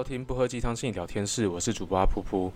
收听不喝鸡汤心理聊天室，我是主播阿噗噗。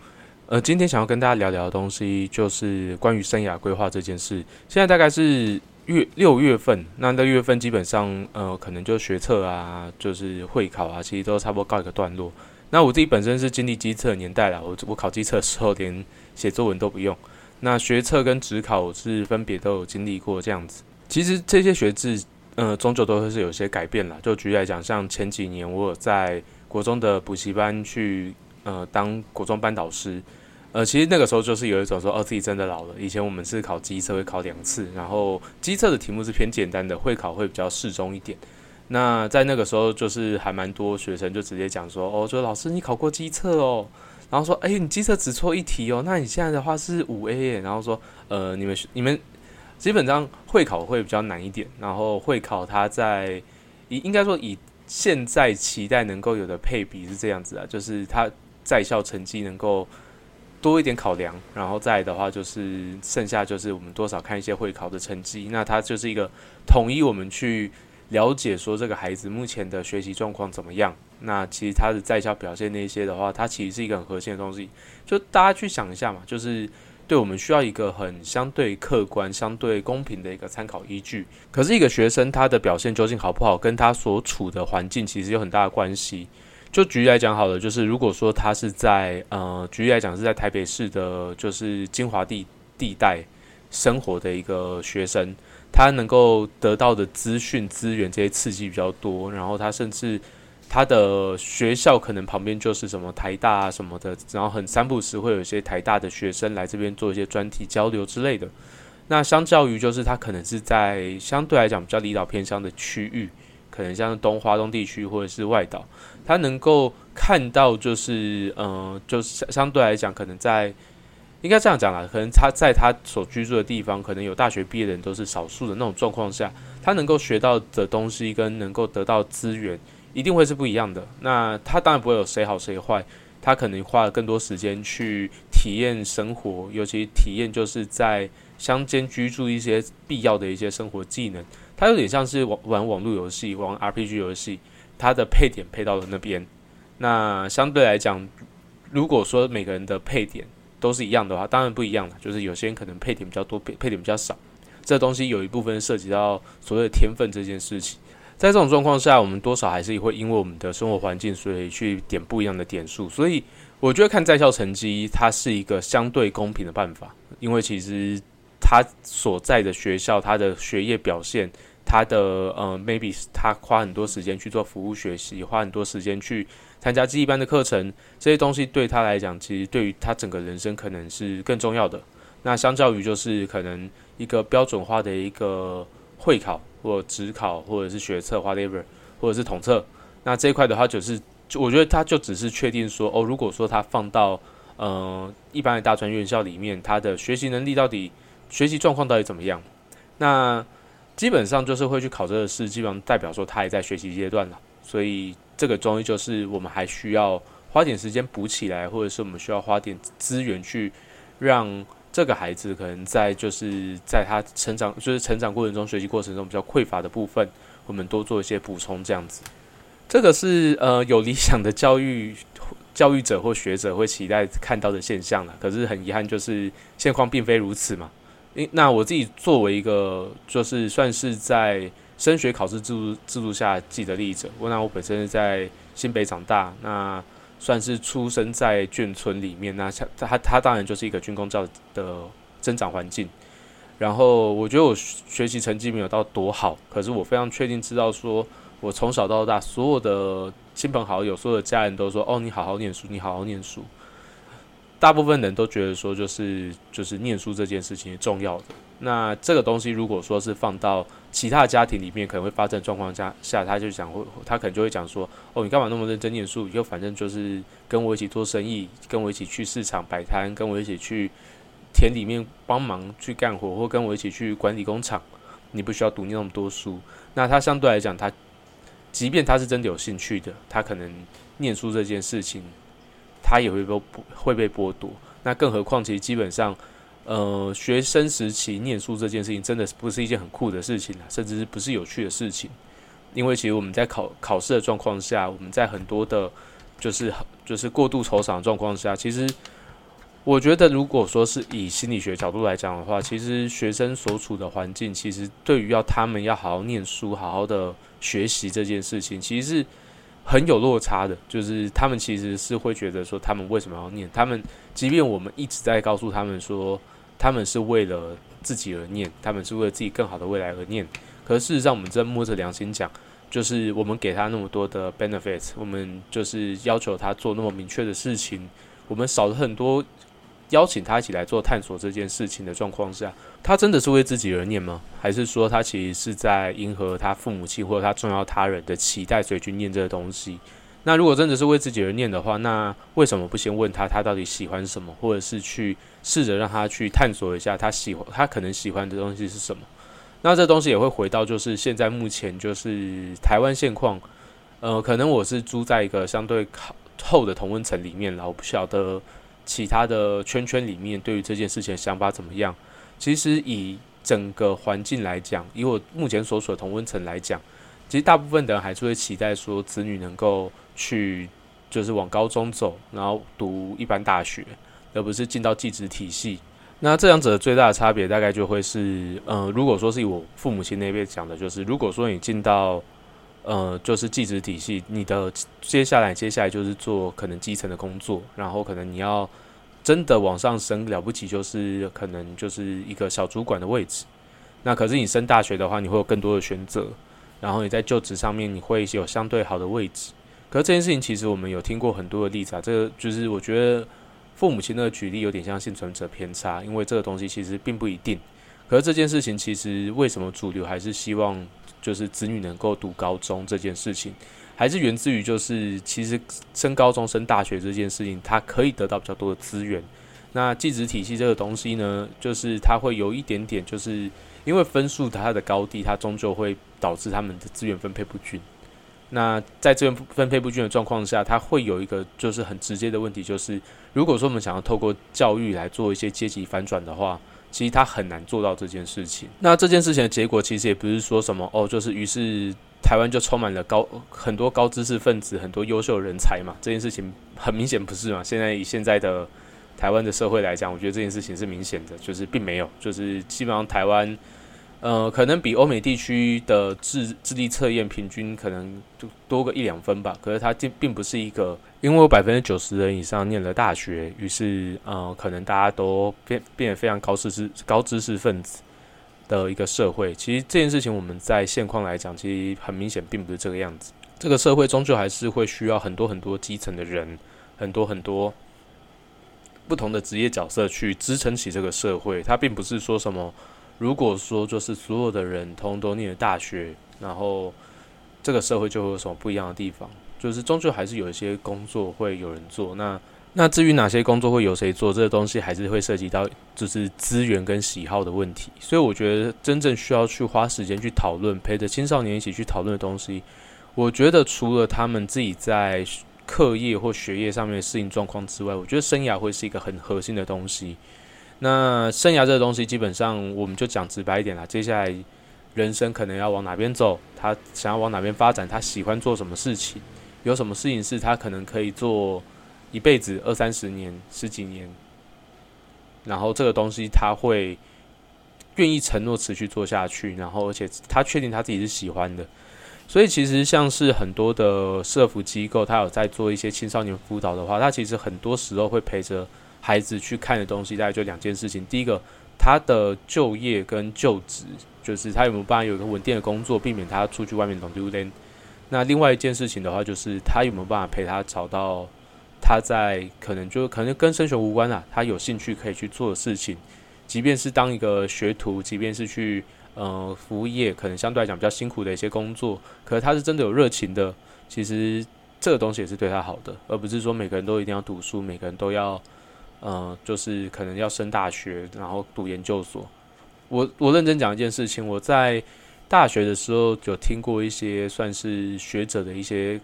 呃，今天想要跟大家聊聊的东西，就是关于生涯规划这件事。现在大概是月六月份，那六月份基本上，呃，可能就学测啊，就是会考啊，其实都差不多告一个段落。那我自己本身是经历机测年代了，我我考机测的时候连写作文都不用。那学测跟职考是分别都有经历过这样子。其实这些学制，呃，终究都会是有些改变了。就举例来讲，像前几年我有在国中的补习班去。呃，当国中班导师，呃，其实那个时候就是有一种说，哦，自己真的老了。以前我们是考机测会考两次，然后机测的题目是偏简单的，会考会比较适中一点。那在那个时候，就是还蛮多学生就直接讲说，哦，说老师你考过机测哦，然后说，哎，你机测只错一题哦，那你现在的话是五 A，然后说，呃，你们你们基本上会考会比较难一点，然后会考它在以应该说以现在期待能够有的配比是这样子啊，就是他。在校成绩能够多一点考量，然后再的话就是剩下就是我们多少看一些会考的成绩，那它就是一个统一我们去了解说这个孩子目前的学习状况怎么样。那其实他的在校表现那些的话，它其实是一个很核心的东西。就大家去想一下嘛，就是对我们需要一个很相对客观、相对公平的一个参考依据。可是一个学生他的表现究竟好不好，跟他所处的环境其实有很大的关系。就举例来讲好了，就是如果说他是在呃，举例来讲是在台北市的，就是金华地地带生活的一个学生，他能够得到的资讯资源这些刺激比较多，然后他甚至他的学校可能旁边就是什么台大啊什么的，然后很三不时会有一些台大的学生来这边做一些专题交流之类的。那相较于就是他可能是在相对来讲比较离岛偏乡的区域。可能像东华东地区或者是外岛，他能够看到，就是嗯，就是相对来讲，可能在应该这样讲啦，可能他在他所居住的地方，可能有大学毕业的人都是少数的那种状况下，他能够学到的东西跟能够得到资源，一定会是不一样的。那他当然不会有谁好谁坏，他可能花了更多时间去体验生活，尤其体验就是在乡间居住一些必要的一些生活技能。它有点像是玩网络游戏、玩 RPG 游戏，它的配点配到了那边。那相对来讲，如果说每个人的配点都是一样的话，当然不一样了。就是有些人可能配点比较多，配配点比较少。这东西有一部分涉及到所谓的天分这件事情。在这种状况下，我们多少还是会因为我们的生活环境，所以去点不一样的点数。所以我觉得看在校成绩，它是一个相对公平的办法，因为其实。他所在的学校，他的学业表现，他的呃，maybe 他花很多时间去做服务学习，花很多时间去参加记忆班的课程，这些东西对他来讲，其实对于他整个人生可能是更重要的。那相较于就是可能一个标准化的一个会考或职考或者是学测华立、或或者是统测，那这一块的话就是，我觉得他就只是确定说，哦，如果说他放到呃一般的大专院校里面，他的学习能力到底。学习状况到底怎么样？那基本上就是会去考这个试，基本上代表说他还在学习阶段了。所以这个终于就是我们还需要花点时间补起来，或者是我们需要花点资源去让这个孩子可能在就是在他成长就是成长过程中学习过程中比较匮乏的部分，我们多做一些补充，这样子。这个是呃有理想的教育教育者或学者会期待看到的现象了。可是很遗憾，就是现况并非如此嘛。那我自己作为一个，就是算是在升学考试制度制度下既得利益者。我那我本身是在新北长大，那算是出生在眷村里面。那他他他当然就是一个军工教的增长环境。然后我觉得我学习成绩没有到多好，可是我非常确定知道说，我从小到大所有的亲朋好友、所有的家人都说：“哦，你好好念书，你好好念书。”大部分人都觉得说，就是就是念书这件事情是重要的。那这个东西如果说是放到其他家庭里面，可能会发生状况下下，他就讲会，他可能就会讲说，哦，你干嘛那么认真念书？以后反正就是跟我一起做生意，跟我一起去市场摆摊，跟我一起去田里面帮忙去干活，或跟我一起去管理工厂。你不需要读那么多书。那他相对来讲，他即便他是真的有兴趣的，他可能念书这件事情。他也会被会被剥夺，那更何况其实基本上，呃，学生时期念书这件事情真的不是一件很酷的事情啊，甚至是不是有趣的事情？因为其实我们在考考试的状况下，我们在很多的就是就是过度愁赏的状况下，其实我觉得，如果说是以心理学角度来讲的话，其实学生所处的环境，其实对于要他们要好好念书、好好的学习这件事情，其实是很有落差的。就是他们其实是会觉得说，他们为什么要念？他们即便我们一直在告诉他们说，他们是为了自己而念，他们是为了自己更好的未来而念。可事实上，我们真摸着良心讲。就是我们给他那么多的 benefits，我们就是要求他做那么明确的事情，我们少了很多邀请他一起来做探索这件事情的状况下，他真的是为自己而念吗？还是说他其实是在迎合他父母亲或者他重要他人的期待，所以去念这个东西？那如果真的是为自己而念的话，那为什么不先问他他到底喜欢什么，或者是去试着让他去探索一下他喜欢他可能喜欢的东西是什么？那这东西也会回到，就是现在目前就是台湾现况，呃，可能我是住在一个相对靠后的同温层里面了，我不晓得其他的圈圈里面对于这件事情的想法怎么样。其实以整个环境来讲，以我目前所属的同温层来讲，其实大部分的人还是会期待说子女能够去就是往高中走，然后读一般大学，而不是进到寄职体系。那这两者的最大的差别大概就会是，呃，如果说是以我父母亲那边讲的，就是如果说你进到，呃，就是寄职体系，你的接下来接下来就是做可能基层的工作，然后可能你要真的往上升了不起，就是可能就是一个小主管的位置。那可是你升大学的话，你会有更多的选择，然后你在就职上面你会有相对好的位置。可是这件事情其实我们有听过很多的例子啊，这个就是我觉得。父母亲的举例有点像幸存者偏差，因为这个东西其实并不一定。可是这件事情其实为什么主流还是希望就是子女能够读高中这件事情，还是源自于就是其实升高中升大学这件事情，它可以得到比较多的资源。那寄职体系这个东西呢，就是它会有一点点，就是因为分数它的高低，它终究会导致他们的资源分配不均。那在资源分配不均的状况下，它会有一个就是很直接的问题，就是如果说我们想要透过教育来做一些阶级反转的话，其实他很难做到这件事情。那这件事情的结果其实也不是说什么哦，就是于是台湾就充满了高很多高知识分子、很多优秀人才嘛。这件事情很明显不是嘛。现在以现在的台湾的社会来讲，我觉得这件事情是明显的，就是并没有，就是基本上台湾。呃，可能比欧美地区的智智力测验平均可能就多个一两分吧。可是它并并不是一个，因为有百分之九十人以上念了大学，于是呃，可能大家都变变得非常高知识高知识分子的一个社会。其实这件事情我们在现况来讲，其实很明显并不是这个样子。这个社会终究还是会需要很多很多基层的人，很多很多不同的职业角色去支撑起这个社会。它并不是说什么。如果说就是所有的人通都念了大学，然后这个社会就会有什么不一样的地方？就是终究还是有一些工作会有人做。那那至于哪些工作会有谁做，这个东西还是会涉及到就是资源跟喜好的问题。所以我觉得真正需要去花时间去讨论，陪着青少年一起去讨论的东西，我觉得除了他们自己在课业或学业上面适应状况之外，我觉得生涯会是一个很核心的东西。那生涯这个东西，基本上我们就讲直白一点啦。接下来人生可能要往哪边走，他想要往哪边发展，他喜欢做什么事情，有什么事情是他可能可以做一辈子、二三十年、十几年，然后这个东西他会愿意承诺持续做下去，然后而且他确定他自己是喜欢的。所以其实像是很多的社服机构，他有在做一些青少年辅导的话，他其实很多时候会陪着。孩子去看的东西大概就两件事情，第一个，他的就业跟就职，就是他有没有办法有一个稳定的工作，避免他出去外面弄丢脸。那另外一件事情的话，就是他有没有办法陪他找到他在可能就可能跟升学无关啊，他有兴趣可以去做的事情，即便是当一个学徒，即便是去呃服务业，可能相对来讲比较辛苦的一些工作，可是他是真的有热情的，其实这个东西也是对他好的，而不是说每个人都一定要读书，每个人都要。嗯，就是可能要升大学，然后读研究所。我我认真讲一件事情，我在大学的时候有听过一些算是学者的一些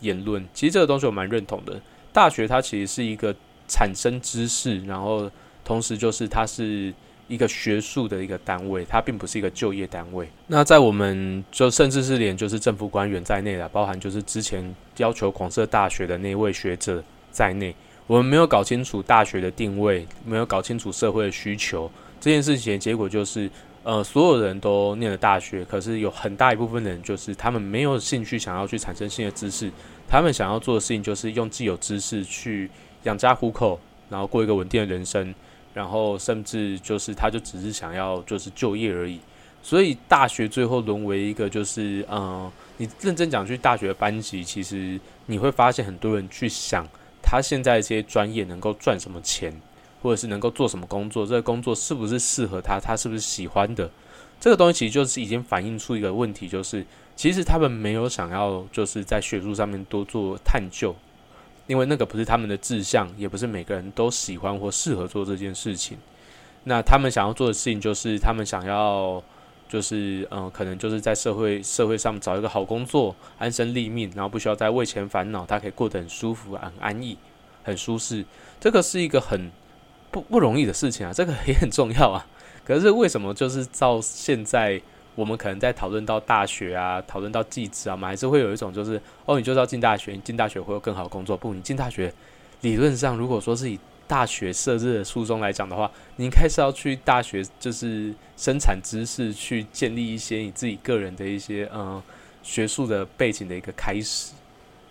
言论。其实这个东西我蛮认同的。大学它其实是一个产生知识，然后同时就是它是一个学术的一个单位，它并不是一个就业单位。那在我们就甚至是连就是政府官员在内的，包含就是之前要求广设大学的那位学者在内，我们没有搞清楚大学的定位，没有搞清楚社会的需求，这件事情的结果就是，呃，所有人都念了大学，可是有很大一部分人就是他们没有兴趣想要去产生新的知识，他们想要做的事情就是用既有知识去养家糊口，然后过一个稳定的人生。然后甚至就是，他就只是想要就是就业而已，所以大学最后沦为一个就是，嗯，你认真讲去大学的班级，其实你会发现很多人去想他现在这些专业能够赚什么钱，或者是能够做什么工作，这个工作是不是适合他，他是不是喜欢的，这个东西其实就是已经反映出一个问题，就是其实他们没有想要就是在学术上面多做探究。因为那个不是他们的志向，也不是每个人都喜欢或适合做这件事情。那他们想要做的事情，就是他们想要，就是嗯，可能就是在社会社会上找一个好工作，安身立命，然后不需要再为钱烦恼，他可以过得很舒服、很安逸、很舒适。这个是一个很不不容易的事情啊，这个也很重要啊。可是为什么就是到现在？我们可能在讨论到大学啊，讨论到技职啊，我们还是会有一种就是，哦，你就是要进大学，你进大学会有更好的工作。不，你进大学，理论上如果说是以大学设置的初衷来讲的话，你应该是要去大学，就是生产知识，去建立一些你自己个人的一些嗯学术的背景的一个开始，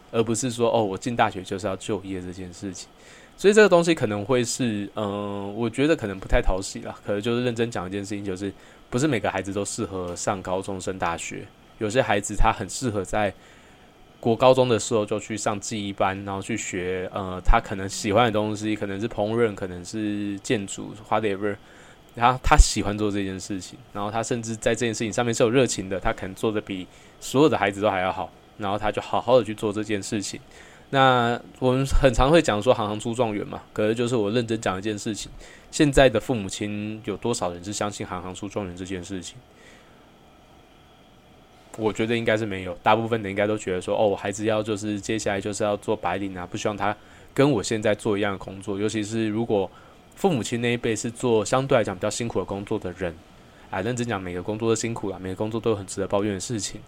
而不是说哦，我进大学就是要就业这件事情。所以这个东西可能会是，嗯，我觉得可能不太讨喜了。可能就是认真讲一件事情，就是不是每个孩子都适合上高中升大学。有些孩子他很适合在国高中的时候就去上记忆班，然后去学，呃，他可能喜欢的东西，可能是烹饪，可能是建筑，whatever。然后他喜欢做这件事情，然后他甚至在这件事情上面是有热情的，他可能做的比所有的孩子都还要好，然后他就好好的去做这件事情。那我们很常会讲说行行出状元嘛，可是就是我认真讲一件事情，现在的父母亲有多少人是相信行行出状元这件事情？我觉得应该是没有，大部分的应该都觉得说，哦，我孩子要就是接下来就是要做白领啊，不希望他跟我现在做一样的工作，尤其是如果父母亲那一辈是做相对来讲比较辛苦的工作的人，啊，认真讲每个工作都辛苦啊，每个工作都有很值得抱怨的事情。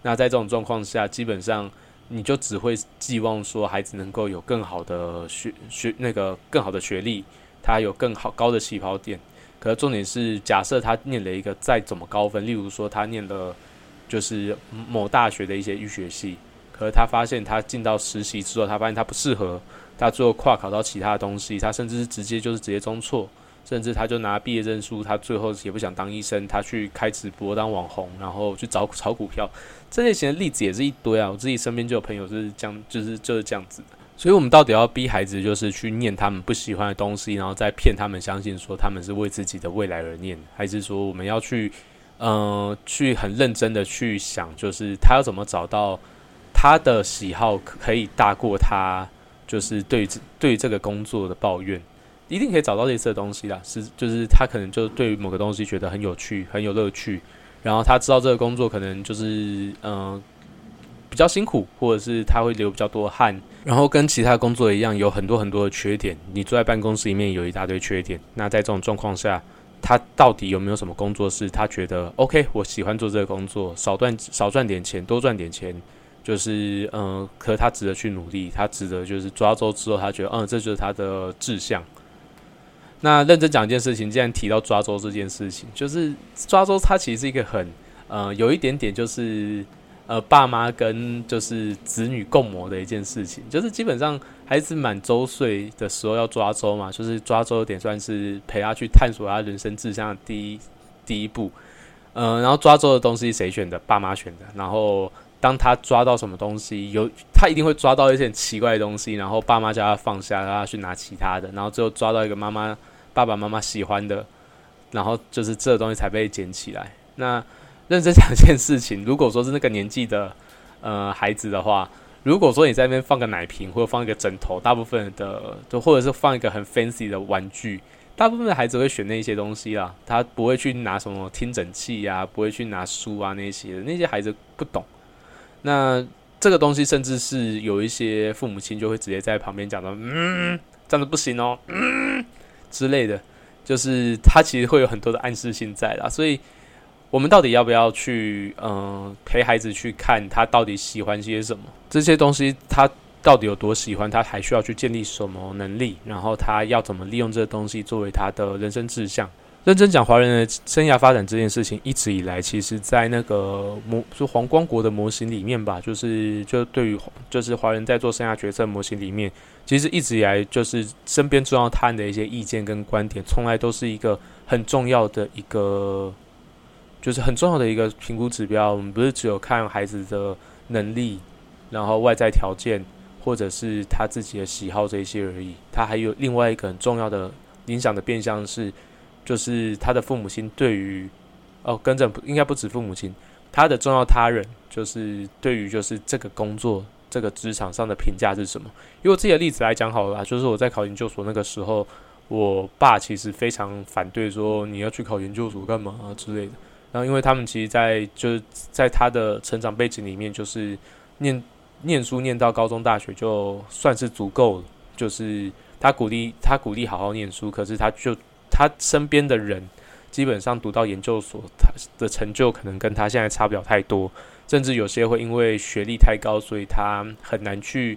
那在这种状况下，基本上。你就只会寄望说孩子能够有更好的学学那个更好的学历，他有更好高的起跑点。可是重点是，假设他念了一个再怎么高分，例如说他念了就是某大学的一些医学系，可是他发现他进到实习之后，他发现他不适合，他最后跨考到其他的东西，他甚至是直接就是直接中错。甚至他就拿毕业证书，他最后也不想当医生，他去开直播当网红，然后去找炒股票，这类型的例子也是一堆啊。我自己身边就有朋友是这样，就是就是这样子。所以，我们到底要逼孩子，就是去念他们不喜欢的东西，然后再骗他们相信说他们是为自己的未来而念，还是说我们要去，嗯，去很认真的去想，就是他要怎么找到他的喜好可以大过他，就是对对这个工作的抱怨。一定可以找到类似的东西啦，是就是他可能就对某个东西觉得很有趣、很有乐趣，然后他知道这个工作可能就是嗯比较辛苦，或者是他会流比较多汗，然后跟其他工作一样有很多很多的缺点。你坐在办公室里面有一大堆缺点，那在这种状况下，他到底有没有什么工作是他觉得 OK？我喜欢做这个工作，少赚少赚点钱，多赚点钱，就是嗯，可他值得去努力，他值得就是抓周之后，他觉得嗯，这就是他的志向。那认真讲一件事情，既然提到抓周这件事情，就是抓周，它其实是一个很呃，有一点点就是呃，爸妈跟就是子女共谋的一件事情，就是基本上孩子满周岁的时候要抓周嘛，就是抓周有点算是陪他去探索他人生志向的第一第一步，嗯，然后抓周的东西谁选的？爸妈选的。然后当他抓到什么东西，有他一定会抓到一些奇怪的东西，然后爸妈叫他放下，让他去拿其他的，然后最后抓到一个妈妈。爸爸妈妈喜欢的，然后就是这东西才被捡起来。那认真讲一件事情，如果说是那个年纪的呃孩子的话，如果说你在那边放个奶瓶或者放一个枕头，大部分的就或者是放一个很 fancy 的玩具，大部分的孩子会选那些东西啦，他不会去拿什么听诊器呀，不会去拿书啊那些的，那些孩子不懂。那这个东西甚至是有一些父母亲就会直接在旁边讲到，嗯，这样子不行哦，嗯。之类的，就是他其实会有很多的暗示性在啦，所以我们到底要不要去嗯陪孩子去看他到底喜欢些什么？这些东西他到底有多喜欢？他还需要去建立什么能力？然后他要怎么利用这个东西作为他的人生志向？认真讲，华人的生涯发展这件事情，一直以来，其实在那个模就黄光国的模型里面吧，就是就对于就是华人在做生涯决策模型里面，其实一直以来就是身边重要他人的一些意见跟观点，从来都是一个很重要的一个，就是很重要的一个评估指标。我们不是只有看孩子的能力，然后外在条件，或者是他自己的喜好这些而已，他还有另外一个很重要的影响的变相是。就是他的父母亲对于哦，跟着应该不止父母亲，他的重要他人就是对于就是这个工作这个职场上的评价是什么？以我自己的例子来讲好了，就是我在考研究所那个时候，我爸其实非常反对说你要去考研究所干嘛之类的。然后因为他们其实，在就是在他的成长背景里面，就是念念书念到高中大学就算是足够了，就是他鼓励他鼓励好好念书，可是他就。他身边的人基本上读到研究所，他的成就可能跟他现在差不了太多，甚至有些会因为学历太高，所以他很难去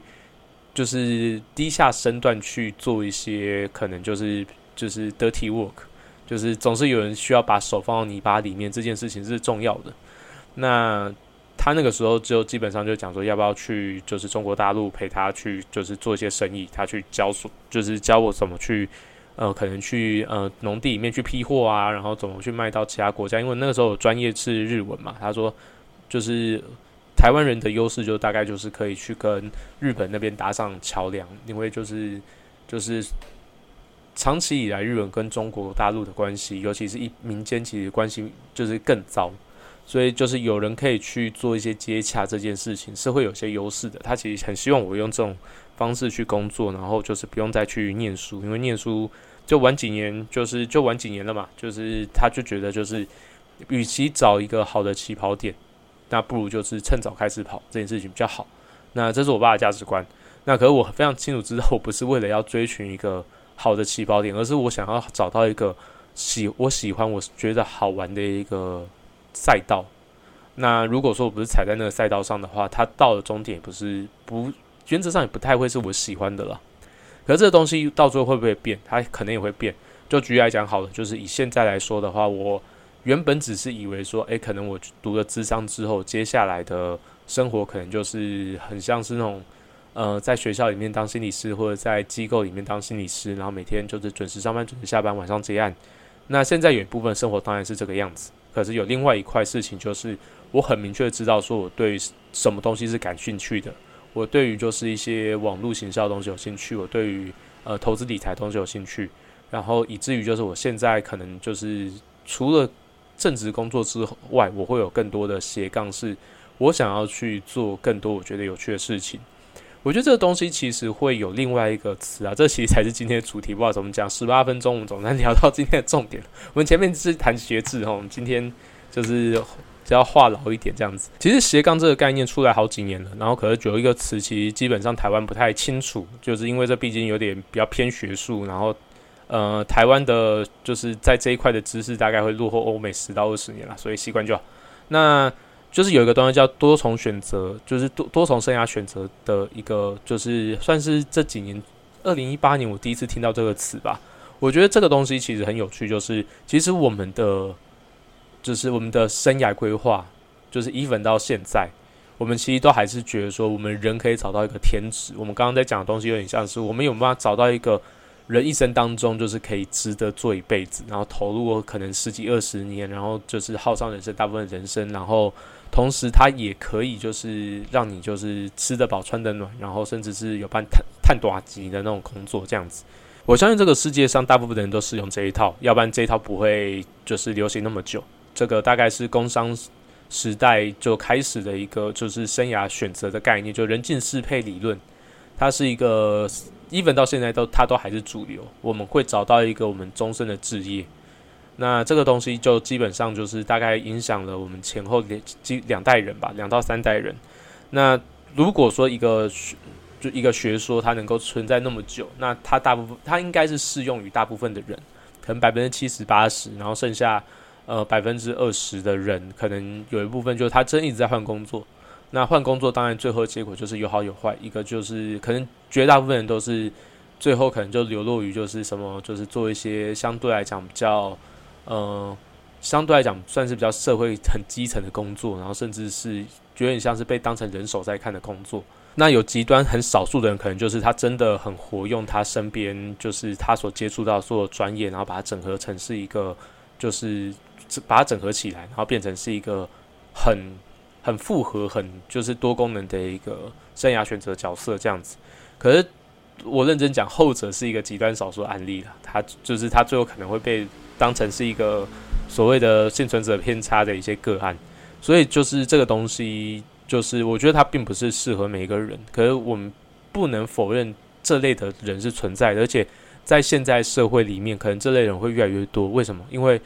就是低下身段去做一些可能就是就是 dirty work，就是总是有人需要把手放到泥巴里面，这件事情是重要的。那他那个时候就基本上就讲说，要不要去就是中国大陆陪他去就是做一些生意，他去教所就是教我怎么去。呃，可能去呃农地里面去批货啊，然后怎么去卖到其他国家？因为那个时候专业是日文嘛。他说，就是台湾人的优势就大概就是可以去跟日本那边搭上桥梁，因为就是就是长期以来日本跟中国大陆的关系，尤其是一民间其实关系就是更糟，所以就是有人可以去做一些接洽这件事情是会有些优势的。他其实很希望我用这种。方式去工作，然后就是不用再去念书，因为念书就晚几年，就是就晚几年了嘛。就是他就觉得，就是与其找一个好的起跑点，那不如就是趁早开始跑这件事情比较好。那这是我爸的价值观。那可是我非常清楚知道，我不是为了要追寻一个好的起跑点，而是我想要找到一个喜我喜欢、我觉得好玩的一个赛道。那如果说我不是踩在那个赛道上的话，他到了终点不是不。原则上也不太会是我喜欢的了，可是这个东西到最后会不会变？它可能也会变。就举例来讲好了，就是以现在来说的话，我原本只是以为说，诶，可能我读了智商之后，接下来的生活可能就是很像是那种，呃，在学校里面当心理师，或者在机构里面当心理师，然后每天就是准时上班、准时下班，晚上接案。那现在有一部分生活当然是这个样子，可是有另外一块事情，就是我很明确知道，说我对什么东西是感兴趣的。我对于就是一些网络行销东西有兴趣，我对于呃投资理财东西有兴趣，然后以至于就是我现在可能就是除了正职工作之外，我会有更多的斜杠，是我想要去做更多我觉得有趣的事情。我觉得这个东西其实会有另外一个词啊，这其实才是今天的主题。不知道怎么讲，十八分钟我们总算聊到今天的重点。我们前面是谈学制哈，今天就是。只要话痨一点这样子，其实斜杠这个概念出来好几年了，然后可是有一个词，其实基本上台湾不太清楚，就是因为这毕竟有点比较偏学术，然后呃，台湾的就是在这一块的知识大概会落后欧美十到二十年了，所以习惯就好。那就是有一个东西叫多重选择，就是多多重生涯选择的一个，就是算是这几年二零一八年我第一次听到这个词吧。我觉得这个东西其实很有趣，就是其实我们的。就是我们的生涯规划，就是 even 到现在，我们其实都还是觉得说，我们人可以找到一个天职。我们刚刚在讲的东西有点像是，我们有办法找到一个人一生当中，就是可以值得做一辈子，然后投入可能十几二十年，然后就是耗上人生大部分人生，然后同时它也可以就是让你就是吃得饱穿得暖，然后甚至是有办探探短级的那种工作这样子。我相信这个世界上大部分的人都适用这一套，要不然这一套不会就是流行那么久。这个大概是工商时代就开始的一个，就是生涯选择的概念，就人尽适配理论。它是一个，even 到现在都它都还是主流。我们会找到一个我们终身的职业。那这个东西就基本上就是大概影响了我们前后两两代人吧，两到三代人。那如果说一个就一个学说它能够存在那么久，那它大部分它应该是适用于大部分的人。可能百分之七十八十，然后剩下呃百分之二十的人，可能有一部分就是他真一直在换工作。那换工作当然最后结果就是有好有坏，一个就是可能绝大部分人都是最后可能就流落于就是什么，就是做一些相对来讲比较呃相对来讲算是比较社会很基层的工作，然后甚至是有点像是被当成人手在看的工作。那有极端很少数的人，可能就是他真的很活用他身边就是他所接触到所有专业，然后把它整合成是一个就是把它整合起来，然后变成是一个很。很复合、很就是多功能的一个生涯选择角色这样子，可是我认真讲，后者是一个极端少数案例了。他就是他最后可能会被当成是一个所谓的幸存者偏差的一些个案，所以就是这个东西，就是我觉得它并不是适合每一个人。可是我们不能否认这类的人是存在的，而且在现在社会里面，可能这类人会越来越多。为什么？因为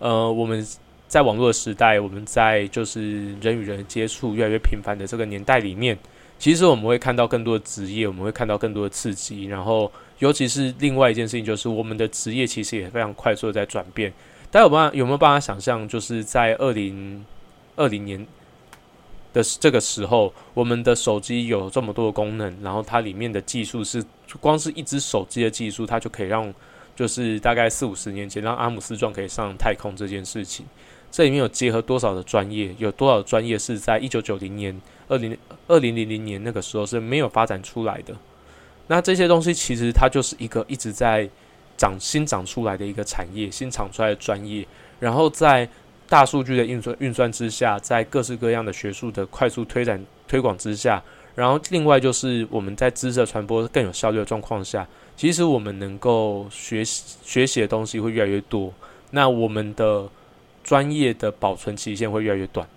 呃，我们。在网络时代，我们在就是人与人接触越来越频繁的这个年代里面，其实我们会看到更多的职业，我们会看到更多的刺激。然后，尤其是另外一件事情，就是我们的职业其实也非常快速的在转变。大家有办法有没有办法想象，就是在二零二零年的这个时候，我们的手机有这么多的功能，然后它里面的技术是光是一只手机的技术，它就可以让就是大概四五十年前让阿姆斯壮可以上太空这件事情。这里面有结合多少的专业？有多少专业是在一九九零年、二零二零零零年那个时候是没有发展出来的？那这些东西其实它就是一个一直在长新长出来的一个产业，新长出来的专业。然后在大数据的运算运算之下，在各式各样的学术的快速推展推广之下，然后另外就是我们在知识传播更有效率的状况下，其实我们能够学习学习的东西会越来越多。那我们的专业的保存期限会越来越短。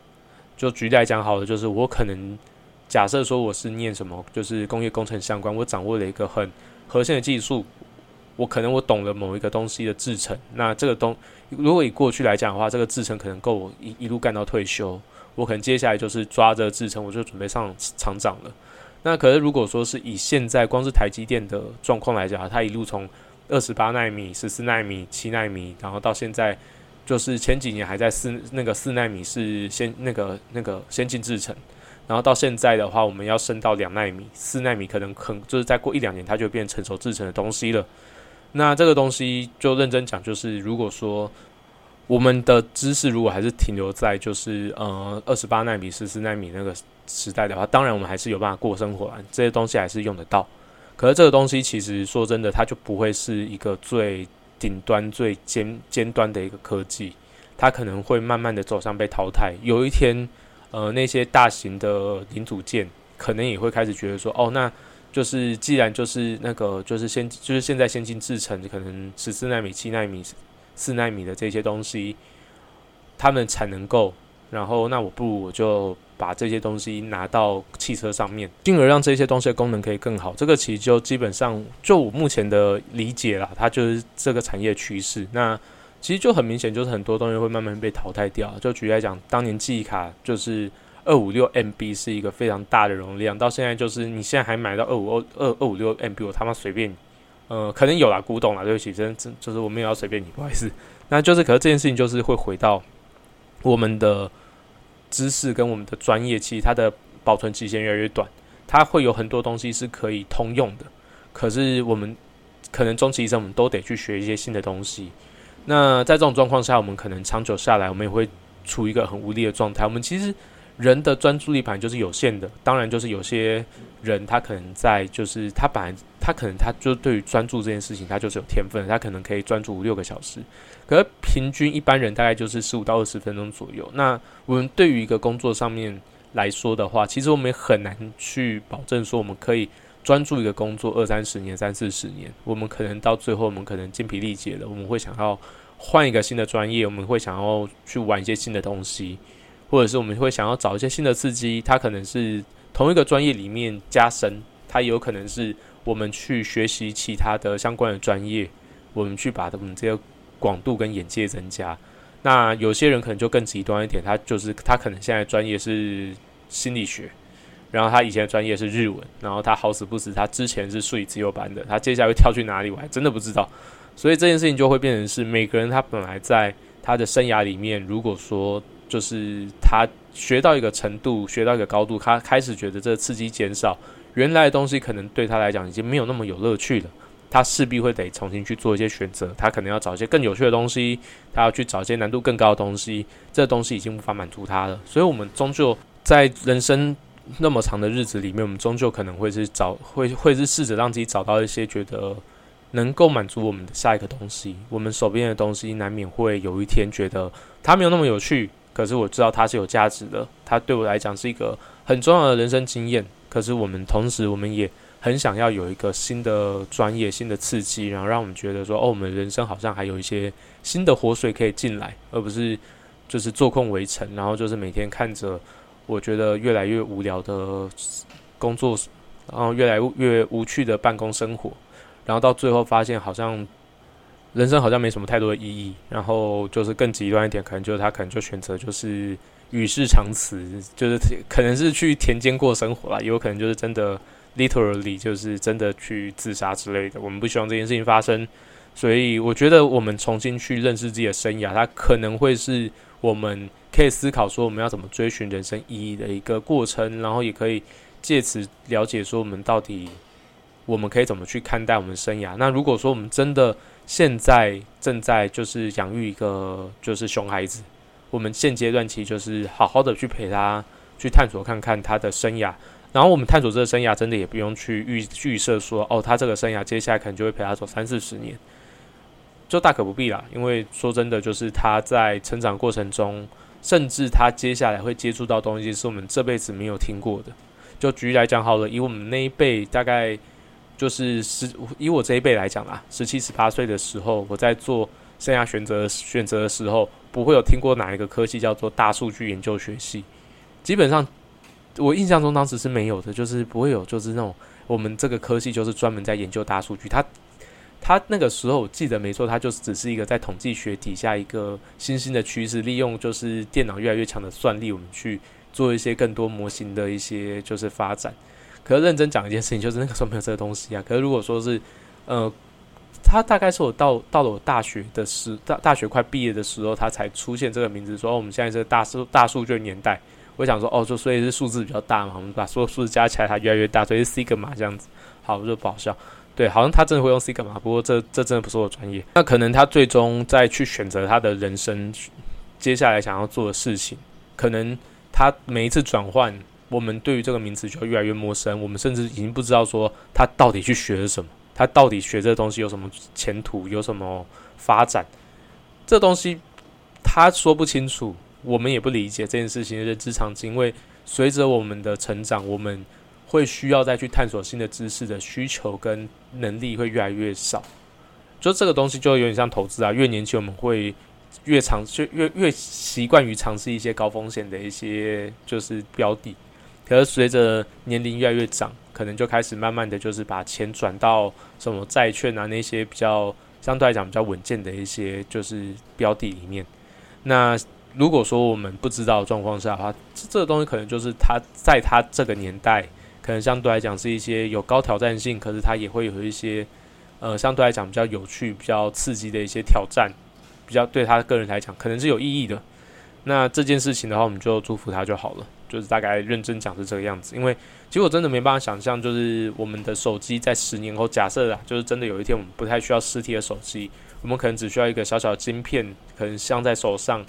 就举例来讲，好的，就是我可能假设说我是念什么，就是工业工程相关，我掌握了一个很核心的技术，我可能我懂了某一个东西的制成。那这个东，如果以过去来讲的话，这个制成可能够我一一路干到退休。我可能接下来就是抓着制成，我就准备上厂长了。那可是如果说是以现在光是台积电的状况来讲，它一路从二十八纳米、十四纳米、七纳米，然后到现在。就是前几年还在四那个四纳米是先那个那个先进制程，然后到现在的话，我们要升到两纳米，四纳米可能很就是再过一两年，它就变成熟制成的东西了。那这个东西就认真讲，就是如果说我们的知识如果还是停留在就是呃二十八纳米、十四纳米那个时代的话，当然我们还是有办法过生活，这些东西还是用得到。可是这个东西其实说真的，它就不会是一个最。顶端最尖尖端的一个科技，它可能会慢慢的走向被淘汰。有一天，呃，那些大型的零组件可能也会开始觉得说，哦，那就是既然就是那个就是先就是现在先进制程，可能十四纳米、七纳米、四纳米的这些东西，他们产能够，然后那我不如我就。把这些东西拿到汽车上面，进而让这些东西的功能可以更好。这个其实就基本上就我目前的理解啦，它就是这个产业趋势。那其实就很明显，就是很多东西会慢慢被淘汰掉。就举例来讲，当年记忆卡就是二五六 MB 是一个非常大的容量，到现在就是你现在还买到二五二二五六 MB，我他妈随便，呃，可能有啦，古董啦，对不起，真真就是我没有要随便你，不好意思。那就是，可是这件事情就是会回到我们的。知识跟我们的专业，其实它的保存期限越来越短，它会有很多东西是可以通用的。可是我们可能终其一生，我们都得去学一些新的东西。那在这种状况下，我们可能长久下来，我们也会处于一个很无力的状态。我们其实。人的专注力盘就是有限的，当然就是有些人他可能在就是他本来他可能他就对于专注这件事情他就是有天分，他可能可以专注五六个小时，可是平均一般人大概就是十五到二十分钟左右。那我们对于一个工作上面来说的话，其实我们也很难去保证说我们可以专注一个工作二三十年、三四十年。我们可能到最后我们可能精疲力竭了，我们会想要换一个新的专业，我们会想要去玩一些新的东西。或者是我们会想要找一些新的刺激，它可能是同一个专业里面加深，它有可能是我们去学习其他的相关的专业，我们去把我们这个广度跟眼界增加。那有些人可能就更极端一点，他就是他可能现在专业是心理学，然后他以前的专业是日文，然后他好死不死，他之前是数理自由班的，他接下来会跳去哪里，我还真的不知道。所以这件事情就会变成是每个人他本来在他的生涯里面，如果说就是他学到一个程度，学到一个高度，他开始觉得这个刺激减少，原来的东西可能对他来讲已经没有那么有乐趣了。他势必会得重新去做一些选择，他可能要找一些更有趣的东西，他要去找一些难度更高的东西，这东西已经无法满足他了。所以，我们终究在人生那么长的日子里面，我们终究可能会是找会会是试着让自己找到一些觉得能够满足我们的下一个东西。我们手边的东西难免会有一天觉得它没有那么有趣，可是我知道它是有价值的，它对我来讲是一个很重要的人生经验。可是我们同时，我们也。很想要有一个新的专业、新的刺激，然后让我们觉得说，哦，我们人生好像还有一些新的活水可以进来，而不是就是坐困围城，然后就是每天看着我觉得越来越无聊的工作，然后越来越无趣的办公生活，然后到最后发现好像人生好像没什么太多的意义，然后就是更极端一点，可能就是他可能就选择就是与世长辞，就是可能是去田间过生活啦，也有可能就是真的。literally 就是真的去自杀之类的，我们不希望这件事情发生，所以我觉得我们重新去认识自己的生涯，它可能会是我们可以思考说我们要怎么追寻人生意义的一个过程，然后也可以借此了解说我们到底我们可以怎么去看待我们生涯。那如果说我们真的现在正在就是养育一个就是熊孩子，我们现阶段其实就是好好的去陪他去探索看看他的生涯。然后我们探索这个生涯，真的也不用去预预设说，哦，他这个生涯接下来可能就会陪他走三四十年，就大可不必啦。因为说真的，就是他在成长过程中，甚至他接下来会接触到东西，是我们这辈子没有听过的。就举例来讲好了，以我们那一辈，大概就是十，以我这一辈来讲啦，十七十八岁的时候，我在做生涯选择选择的时候，不会有听过哪一个科技叫做大数据研究学系，基本上。我印象中当时是没有的，就是不会有，就是那种我们这个科系就是专门在研究大数据。他他那个时候我记得没错，他就只是一个在统计学底下一个新兴的趋势，利用就是电脑越来越强的算力，我们去做一些更多模型的一些就是发展。可是认真讲一件事情，就是那个时候没有这个东西啊。可是如果说是呃，他大概是我到到了我大学的时大大学快毕业的时候，他才出现这个名字，说我们现在是大数大数据年代。我想说，哦，就所以是数字比较大嘛，我们把所有数字加起来，它越来越大，所以是 sigma 这样子。好，我就不好笑。对，好像他真的会用 sigma，不过这这真的不是我专业。那可能他最终再去选择他的人生接下来想要做的事情，可能他每一次转换，我们对于这个名词就越来越陌生，我们甚至已经不知道说他到底去学了什么，他到底学这东西有什么前途，有什么发展，这东西他说不清楚。我们也不理解这件事情的认知场景，因为随着我们的成长，我们会需要再去探索新的知识的需求跟能力会越来越少。就这个东西就有点像投资啊，越年轻我们会越尝就越越习惯于尝试一些高风险的一些就是标的，可是随着年龄越来越长，可能就开始慢慢的就是把钱转到什么债券啊那些比较相对来讲比较稳健的一些就是标的里面，那。如果说我们不知道状况下的话，这这个东西可能就是他在他这个年代，可能相对来讲是一些有高挑战性，可是他也会有一些呃相对来讲比较有趣、比较刺激的一些挑战，比较对他个人来讲可能是有意义的。那这件事情的话，我们就祝福他就好了。就是大概认真讲是这个样子，因为其实我真的没办法想象，就是我们的手机在十年后，假设啊，就是真的有一天我们不太需要实体的手机，我们可能只需要一个小小的晶片，可能镶在手上。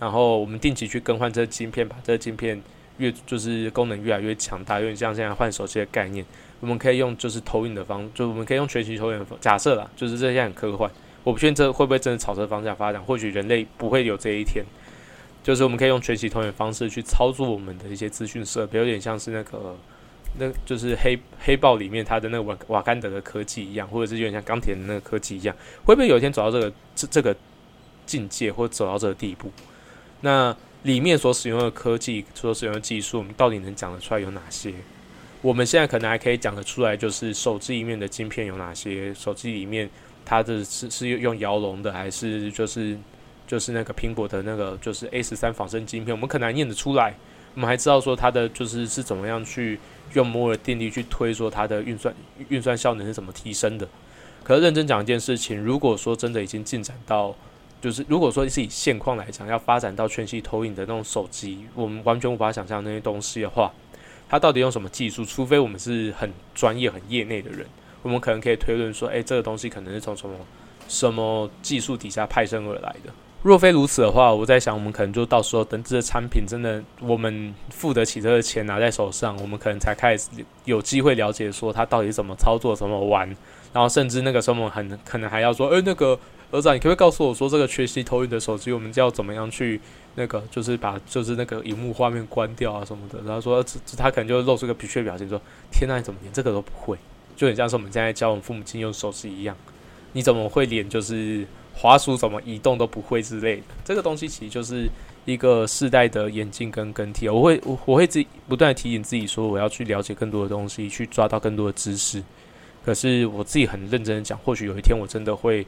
然后我们定期去更换这个晶片，把这个晶片越就是功能越来越强大，有点像现在换手机的概念。我们可以用就是投影的方，就我们可以用全息投影。假设啦，就是这些很科幻，我不确定这会不会真的朝这方向发展。或许人类不会有这一天，就是我们可以用全息投影方式去操作我们的一些资讯设备，有点像是那个那就是黑黑豹里面它的那个瓦瓦干德的科技一样，或者是有点像钢铁的那个科技一样，会不会有一天走到这个这这个境界，或走到这个地步？那里面所使用的科技，所使用的技术，我们到底能讲得出来有哪些？我们现在可能还可以讲得出来，就是手机里面的晶片有哪些？手机里面它的是是用摇龙的，还是就是就是那个苹果的那个就是 A 十三仿生晶片？我们可能念得出来。我们还知道说它的就是是怎么样去用摩尔定律去推说它的运算运算效能是怎么提升的。可是认真讲一件事情，如果说真的已经进展到，就是如果说是以现况来讲，要发展到全息投影的那种手机，我们完全无法想象那些东西的话，它到底用什么技术？除非我们是很专业、很业内的人，我们可能可以推论说，诶，这个东西可能是从什么什么技术底下派生而来的。若非如此的话，我在想，我们可能就到时候等这个产品真的我们付得起这个钱拿在手上，我们可能才开始有机会了解说它到底怎么操作、怎么玩，然后甚至那个时候我们很可能还要说，诶，那个儿子，你可不可以告诉我说，这个缺席投影的手机，我们要怎么样去那个，就是把就是那个荧幕画面关掉啊什么的？然后说，他可能就露出个疲倦表情，说：“天呐，你怎么连这个都不会？”就很像是我们现在教我们父母亲用手机一样，你怎么会连就是？滑鼠怎么移动都不会之类的，这个东西其实就是一个世代的演进跟更替。我会我我会自己不断提醒自己说，我要去了解更多的东西，去抓到更多的知识。可是我自己很认真的讲，或许有一天我真的会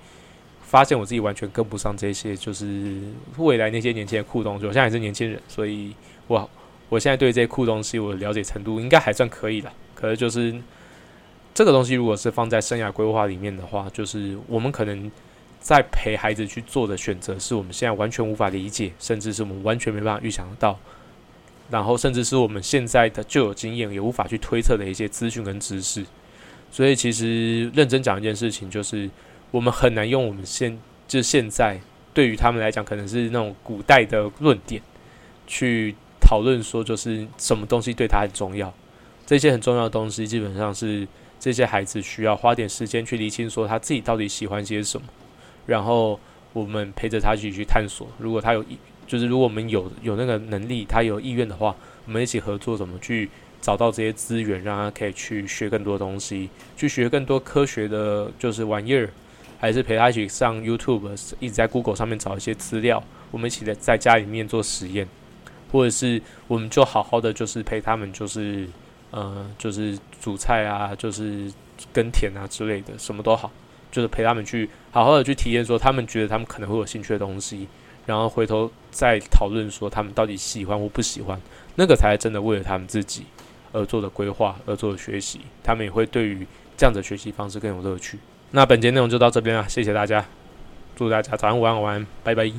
发现我自己完全跟不上这些，就是未来那些年轻的酷东西。我现在还是年轻人，所以我我现在对这些酷东西我了解程度应该还算可以了。可是就是这个东西，如果是放在生涯规划里面的话，就是我们可能。在陪孩子去做的选择，是我们现在完全无法理解，甚至是我们完全没办法预想得到，然后甚至是我们现在的就有经验也无法去推测的一些资讯跟知识。所以，其实认真讲一件事情，就是我们很难用我们现就现在对于他们来讲，可能是那种古代的论点去讨论说，就是什么东西对他很重要。这些很重要的东西，基本上是这些孩子需要花点时间去理清，说他自己到底喜欢些什么。然后我们陪着他一起去探索。如果他有意，就是如果我们有有那个能力，他有意愿的话，我们一起合作，怎么去找到这些资源，让他可以去学更多东西，去学更多科学的，就是玩意儿，还是陪他一起上 YouTube，一直在 Google 上面找一些资料，我们一起在在家里面做实验，或者是我们就好好的就是陪他们，就是呃，就是煮菜啊，就是耕田啊之类的，什么都好。就是陪他们去好好的去体验，说他们觉得他们可能会有兴趣的东西，然后回头再讨论说他们到底喜欢或不喜欢，那个才是真的为了他们自己而做的规划而做的学习，他们也会对于这样的学习方式更有乐趣。那本节内容就到这边了，谢谢大家，祝大家早安、午安、晚安，拜拜。